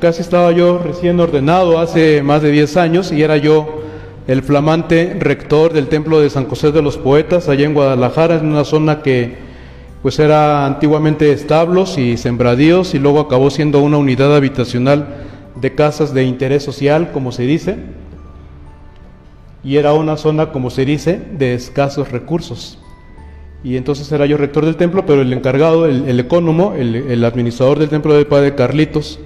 casi estaba yo recién ordenado hace más de 10 años y era yo el flamante rector del templo de San José de los Poetas allá en Guadalajara, en una zona que pues era antiguamente establos y sembradíos y luego acabó siendo una unidad habitacional de casas de interés social, como se dice, y era una zona, como se dice, de escasos recursos. Y entonces era yo rector del templo, pero el encargado, el, el el, el, administrador del templo del Padre Carlitos.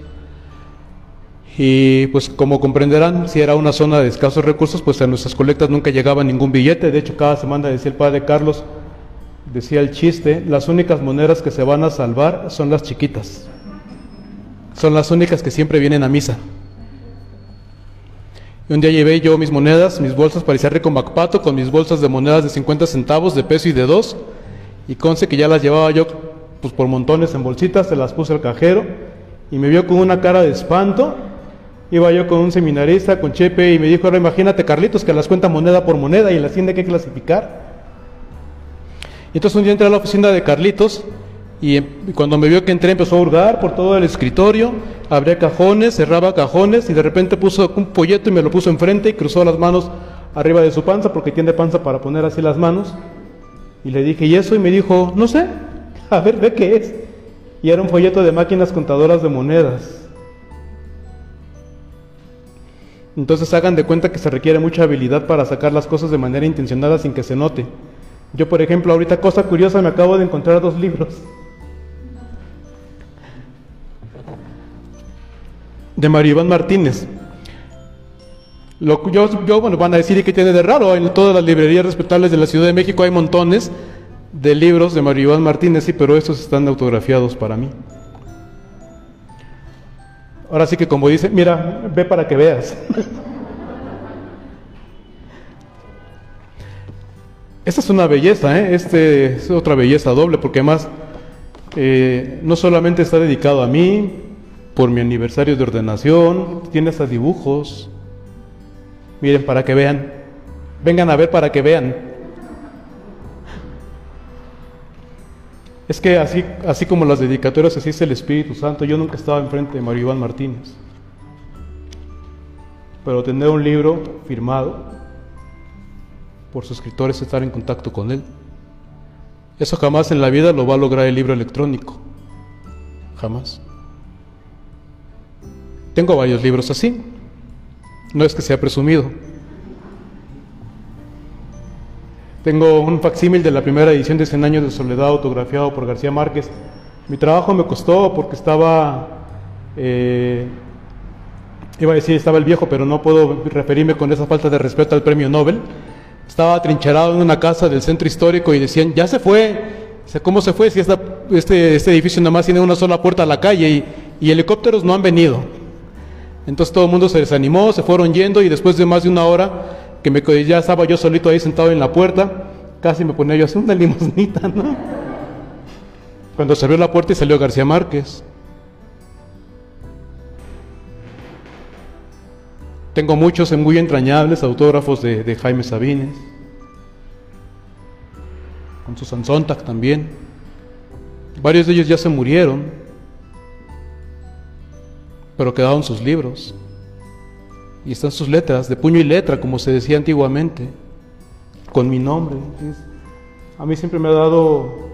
Y pues como comprenderán, si era una zona de escasos recursos, pues a nuestras colectas nunca llegaba ningún billete. De hecho, cada semana decía el Padre Carlos, decía el chiste, las únicas monedas que se van a salvar son las chiquitas. Son las únicas que siempre vienen a misa. Y un día llevé yo mis monedas, mis bolsas, parecía rico Macpato, con mis bolsas de monedas de 50 centavos, de peso y de dos. Y conce que ya las llevaba yo pues por montones en bolsitas, se las puse al cajero y me vio con una cara de espanto. Iba yo con un seminarista, con Chepe, y me dijo, ahora imagínate Carlitos que las cuenta moneda por moneda y las tiene que clasificar. Y entonces un día entré a la oficina de Carlitos y cuando me vio que entré empezó a hurgar por todo el escritorio, abría cajones, cerraba cajones y de repente puso un folleto y me lo puso enfrente y cruzó las manos arriba de su panza porque tiene panza para poner así las manos. Y le dije, ¿y eso? Y me dijo, no sé, a ver, ve qué es. Y era un folleto de máquinas contadoras de monedas. Entonces hagan de cuenta que se requiere mucha habilidad para sacar las cosas de manera intencionada sin que se note. Yo, por ejemplo, ahorita cosa curiosa, me acabo de encontrar dos libros. De Mario Iván Martínez. Lo, yo, yo, bueno, van a decir, ¿y qué tiene de raro? En todas las librerías respetables de la Ciudad de México hay montones de libros de Mario Iván Martínez, sí, pero estos están autografiados para mí. Ahora sí que como dice, mira, ve para que veas. Esta es una belleza, ¿eh? este es otra belleza doble, porque además eh, no solamente está dedicado a mí, por mi aniversario de ordenación, tiene hasta dibujos. Miren, para que vean. Vengan a ver para que vean. Es que así, así como las dedicatorias, así es el Espíritu Santo. Yo nunca estaba enfrente de Mario Iván Martínez. Pero tener un libro firmado por suscriptores estar en contacto con él. Eso jamás en la vida lo va a lograr el libro electrónico. Jamás. Tengo varios libros así. No es que sea presumido. Tengo un facsímil de la primera edición de Cien años de soledad autografiado por García Márquez. Mi trabajo me costó porque estaba, eh, iba a decir estaba el viejo, pero no puedo referirme con esa falta de respeto al premio Nobel. Estaba atrincherado en una casa del centro histórico y decían, ya se fue. ¿Cómo se fue? Si esta, este, este edificio nada más tiene una sola puerta a la calle y, y helicópteros no han venido. Entonces todo el mundo se desanimó, se fueron yendo y después de más de una hora que me, ya estaba yo solito ahí sentado en la puerta, casi me ponía yo a hacer una limosnita, ¿no? Cuando se abrió la puerta y salió García Márquez. Tengo muchos muy entrañables autógrafos de, de Jaime Sabines, con Susan Sontag también. Varios de ellos ya se murieron, pero quedaron sus libros. Y están sus letras, de puño y letra, como se decía antiguamente, con mi nombre. a mí siempre me ha dado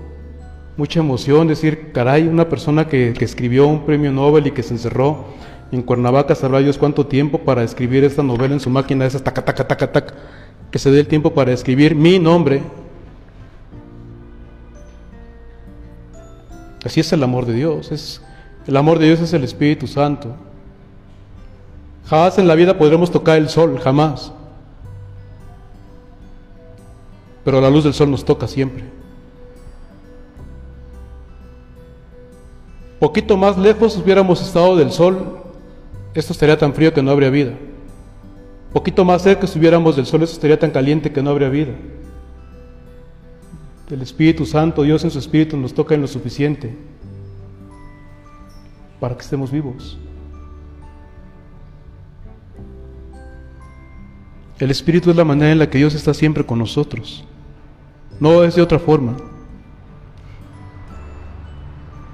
mucha emoción decir, caray, una persona que, escribió un premio Nobel y que se encerró en Cuernavaca, sabrá Dios cuánto tiempo para escribir esta novela en su máquina, esa taca, taca, taca, taca, que se dé el tiempo para escribir mi nombre. Así es el amor de Dios, es, el amor de Dios es el Espíritu Santo. Jamás en la vida podremos tocar el sol, jamás. Pero la luz del sol nos toca siempre. Poquito más lejos hubiéramos estado del sol, esto estaría tan frío que no habría vida. Poquito más cerca estuviéramos del sol, esto estaría tan caliente que no habría vida. El Espíritu Santo, Dios en su Espíritu nos toca en lo suficiente para que estemos vivos. El Espíritu es la manera en la que Dios está siempre con nosotros. No es de otra forma.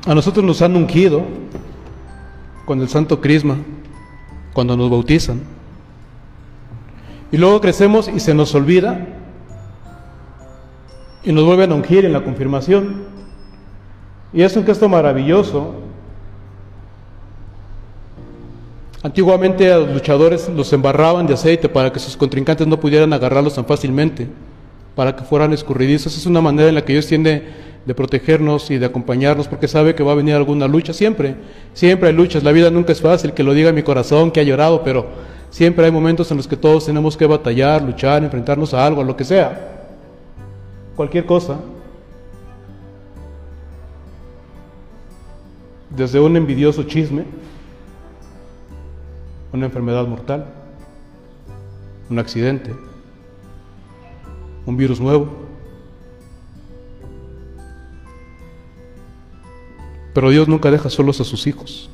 A nosotros nos han ungido con el santo crisma, cuando nos bautizan. Y luego crecemos y se nos olvida y nos vuelven a ungir en la confirmación. Y es un gesto maravilloso. Antiguamente a los luchadores los embarraban de aceite para que sus contrincantes no pudieran agarrarlos tan fácilmente, para que fueran escurridizos. Es una manera en la que Dios tiende de protegernos y de acompañarnos porque sabe que va a venir alguna lucha. Siempre, siempre hay luchas. La vida nunca es fácil, que lo diga mi corazón, que ha llorado, pero siempre hay momentos en los que todos tenemos que batallar, luchar, enfrentarnos a algo, a lo que sea. Cualquier cosa. Desde un envidioso chisme, una enfermedad mortal, un accidente, un virus nuevo. Pero Dios nunca deja solos a sus hijos.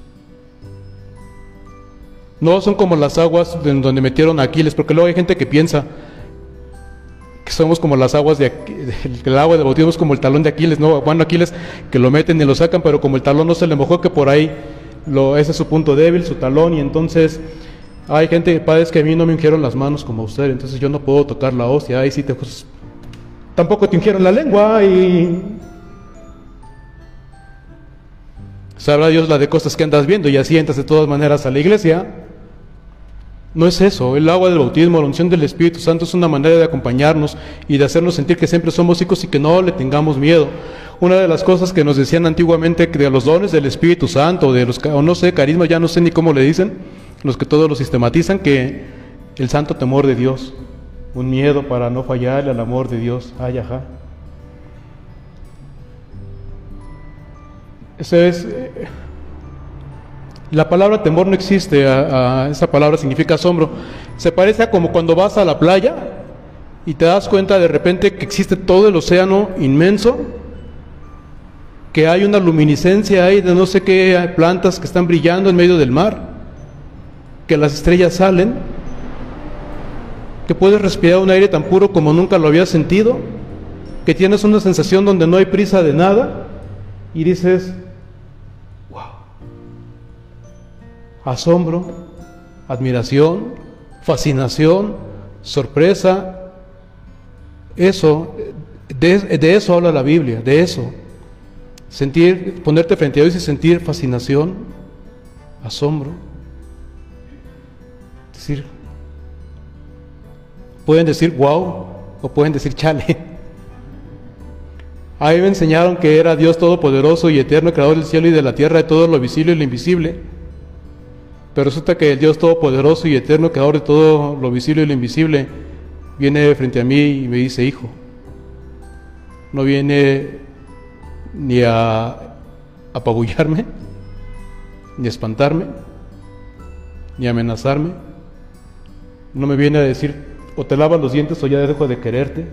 No son como las aguas en donde metieron a Aquiles, porque luego hay gente que piensa que somos como las aguas de el agua de bautismo es como el talón de Aquiles, no, bueno, Aquiles que lo meten y lo sacan, pero como el talón no se le mojó, que por ahí lo, ese es su punto débil, su talón, y entonces hay gente, padres que a mí no me ungieron las manos como usted, entonces yo no puedo tocar la hostia, ahí sí te pues, tampoco te ungieron la lengua y sabrá Dios la de cosas que andas viendo y así entras de todas maneras a la iglesia. No es eso, el agua del bautismo, la unción del Espíritu Santo es una manera de acompañarnos y de hacernos sentir que siempre somos hijos y que no le tengamos miedo. Una de las cosas que nos decían antiguamente de los dones del Espíritu Santo, de los, o no sé, carisma, ya no sé ni cómo le dicen, los que todos lo sistematizan, que el santo temor de Dios, un miedo para no fallarle al amor de Dios. Ay, ajá. Eso es. Eh, la palabra temor no existe, esa palabra significa asombro. Se parece a como cuando vas a la playa y te das cuenta de repente que existe todo el océano inmenso, que hay una luminiscencia ahí de no sé qué plantas que están brillando en medio del mar, que las estrellas salen, que puedes respirar un aire tan puro como nunca lo habías sentido, que tienes una sensación donde no hay prisa de nada y dices, asombro, admiración, fascinación, sorpresa. Eso, de, eso habla la Biblia, de eso. Sentir, ponerte frente a Dios y sentir fascinación, asombro. Decir, pueden decir wow o pueden decir chale. Ahí me enseñaron que era Dios todopoderoso y eterno, creador del cielo y de la tierra, de todo lo visible y lo invisible. Pero resulta que el Dios Todopoderoso y Eterno, Creador de todo lo visible y lo invisible, viene frente a mí y me dice, hijo, no viene ni a apabullarme, ni a espantarme, ni a amenazarme. No me viene a decir, o te lavas los dientes o ya dejo de quererte.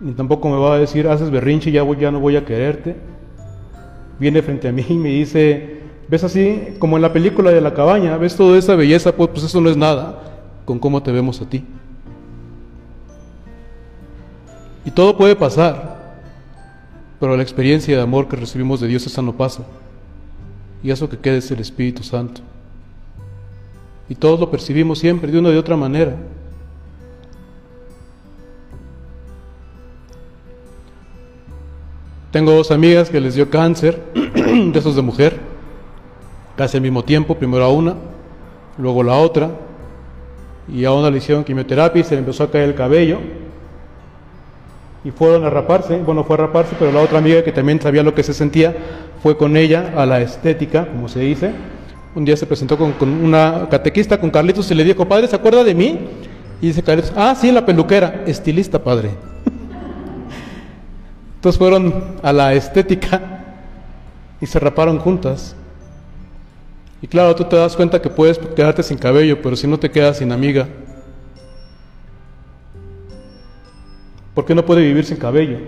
Ni tampoco me va a decir, haces berrinche ya, ya no voy a quererte. Viene frente a mí y me dice, ves así como en la película de la cabaña, ves toda esa belleza, pues, pues, eso no es nada con cómo te vemos a ti. Y todo puede pasar, pero la experiencia de amor que recibimos de Dios esa no pasa. Y eso que queda es el Espíritu Santo. Y todos lo percibimos siempre de una de otra manera. Tengo dos amigas que les dio cáncer, de esos de mujer casi al mismo tiempo, primero a una, luego la otra, y a una le hicieron quimioterapia y se le empezó a caer el cabello, y fueron a raparse, bueno, fue a raparse, pero la otra amiga que también sabía lo que se sentía, fue con ella a la estética, como se dice, un día se presentó con, una catequista, con Carlitos, y le dijo, padre, ¿se acuerda de mí? Y dice Carlitos, ah, sí, la peluquera, estilista, padre. Entonces fueron a la estética y se raparon juntas. Y claro, tú te das cuenta que puedes quedarte sin cabello, pero si no te quedas sin amiga, ¿por qué no puede vivir sin cabello?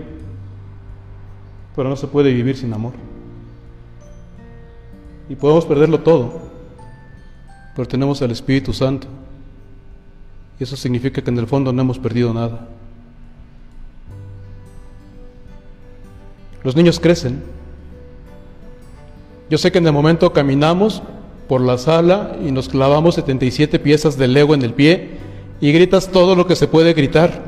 Pero no se puede vivir sin amor. Y podemos perderlo todo, pero tenemos al Espíritu Santo. Y eso significa que en el fondo no hemos perdido nada. Los niños crecen Yo sé que en el momento caminamos por la sala y nos clavamos 77 piezas de Lego en el pie y gritas todo lo que se puede gritar.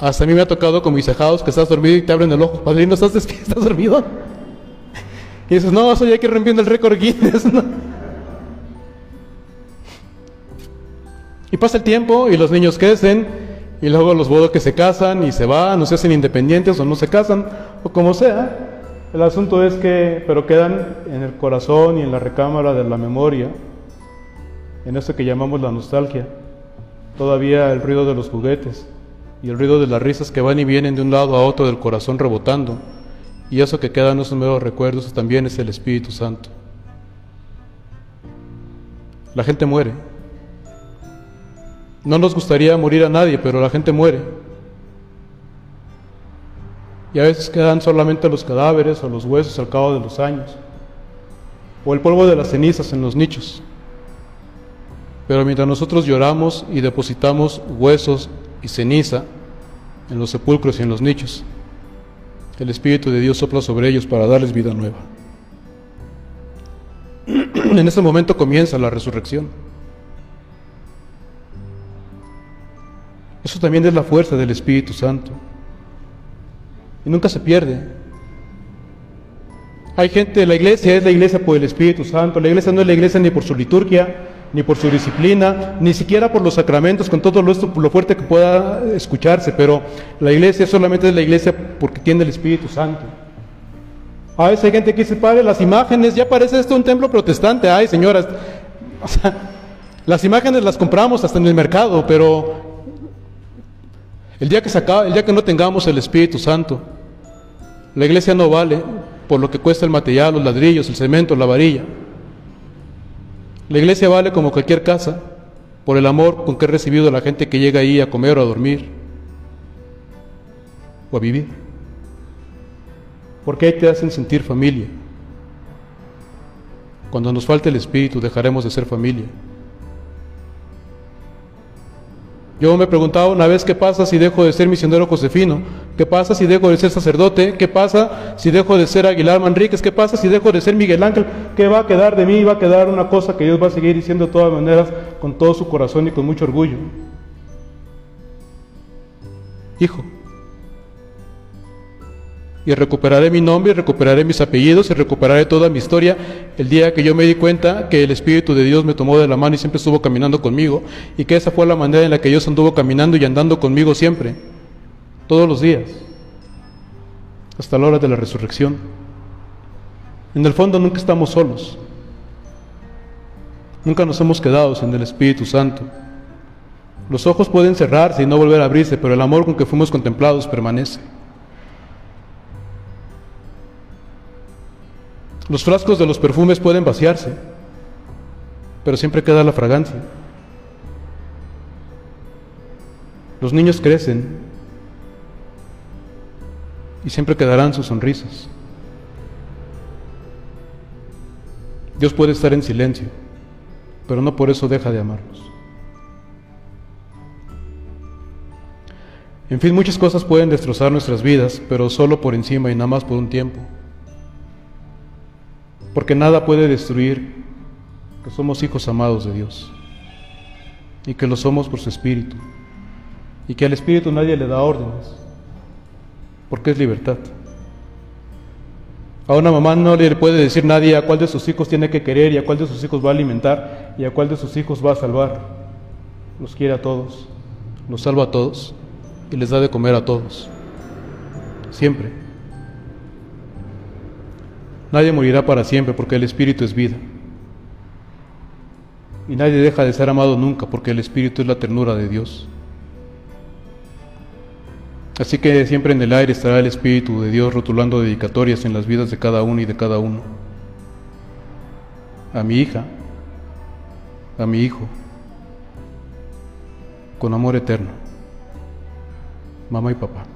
Hasta a mí me ha tocado con mis ajados que estás dormido y te abren el ojo. Padrino, ¿estás, ¿estás dormido? Y dices, no, soy aquí rompiendo el récord Guinness. Y pasa el tiempo y los niños crecen y luego los bodos que se casan y se van, o se hacen independientes o no se casan, o como sea. El asunto es que, pero quedan en el corazón y en la recámara de la memoria, en eso que llamamos la nostalgia, todavía el ruido de los juguetes y el ruido de las risas que van y vienen de un lado a otro del corazón rebotando, y eso que quedan esos nuevos recuerdos también es el Espíritu Santo. La gente muere. No nos gustaría morir a nadie, pero la gente muere. Y a veces quedan solamente los cadáveres o los huesos al cabo de los años, o el polvo de las cenizas en los nichos. Pero mientras nosotros lloramos y depositamos huesos y ceniza en los sepulcros y en los nichos, el Espíritu de Dios sopla sobre ellos para darles vida nueva. En ese momento comienza la resurrección. Eso también es la fuerza del Espíritu Santo. Y nunca se pierde. Hay gente, la iglesia es la iglesia por el Espíritu Santo. La iglesia no es la iglesia ni por su liturgia, ni por su disciplina, ni siquiera por los sacramentos, con todo lo, lo fuerte que pueda escucharse. Pero la iglesia solamente es la iglesia porque tiene el Espíritu Santo. A veces hay gente que dice, padre, las imágenes, ya parece esto un templo protestante. Ay, señoras, las imágenes las compramos hasta en el mercado, pero el día que el día que no tengamos el Espíritu Santo, la iglesia no vale por lo que cuesta el material, los ladrillos, el cemento, la varilla. La iglesia vale como cualquier casa por el amor con que he recibido a la gente que llega ahí a comer o a dormir o a vivir. Porque ahí te hacen sentir familia. Cuando nos falte el Espíritu dejaremos de ser familia. Yo me preguntaba una vez qué pasa si dejo de ser misionero josefino, qué pasa si dejo de ser sacerdote, qué pasa si dejo de ser Aguilar Manríquez, qué pasa si dejo de ser Miguel Ángel, qué va a quedar de mí, va a quedar una cosa que Dios va a seguir diciendo de todas maneras con todo su corazón y con mucho orgullo. Hijo, y recuperaré mi nombre, y recuperaré mis apellidos, y recuperaré toda mi historia el día que yo me di cuenta que el Espíritu de Dios me tomó de la mano y siempre estuvo caminando conmigo, y que esa fue la manera en la que Dios anduvo caminando y andando conmigo siempre, todos los días, hasta la hora de la resurrección. En el fondo nunca estamos solos, nunca nos hemos quedado sin el Espíritu Santo. Los ojos pueden cerrarse y no volver a abrirse, pero el amor con que fuimos contemplados permanece. Los frascos de los perfumes pueden vaciarse, pero siempre queda la fragancia. Los niños crecen y siempre quedarán sus sonrisas. Dios puede estar en silencio, pero no por eso deja de amarnos. En fin, muchas cosas pueden destrozar nuestras vidas, pero solo por encima y nada más por un tiempo porque nada puede destruir que somos hijos amados de Dios y que lo somos por su Espíritu y que al Espíritu nadie le da órdenes porque es libertad. A una mamá no le puede decir nadie a cuál de sus hijos tiene que querer y a cuál de sus hijos va a alimentar y a cuál de sus hijos va a salvar. Los quiere a todos, los salva a todos y les da de comer a todos. Siempre. Nadie morirá para siempre porque el Espíritu es vida. Y nadie deja de ser amado nunca porque el Espíritu es la ternura de Dios. Así que siempre en el aire estará el Espíritu de Dios rotulando dedicatorias en las vidas de cada uno y de cada uno. A mi hija, a mi hijo, con amor eterno, mamá y papá.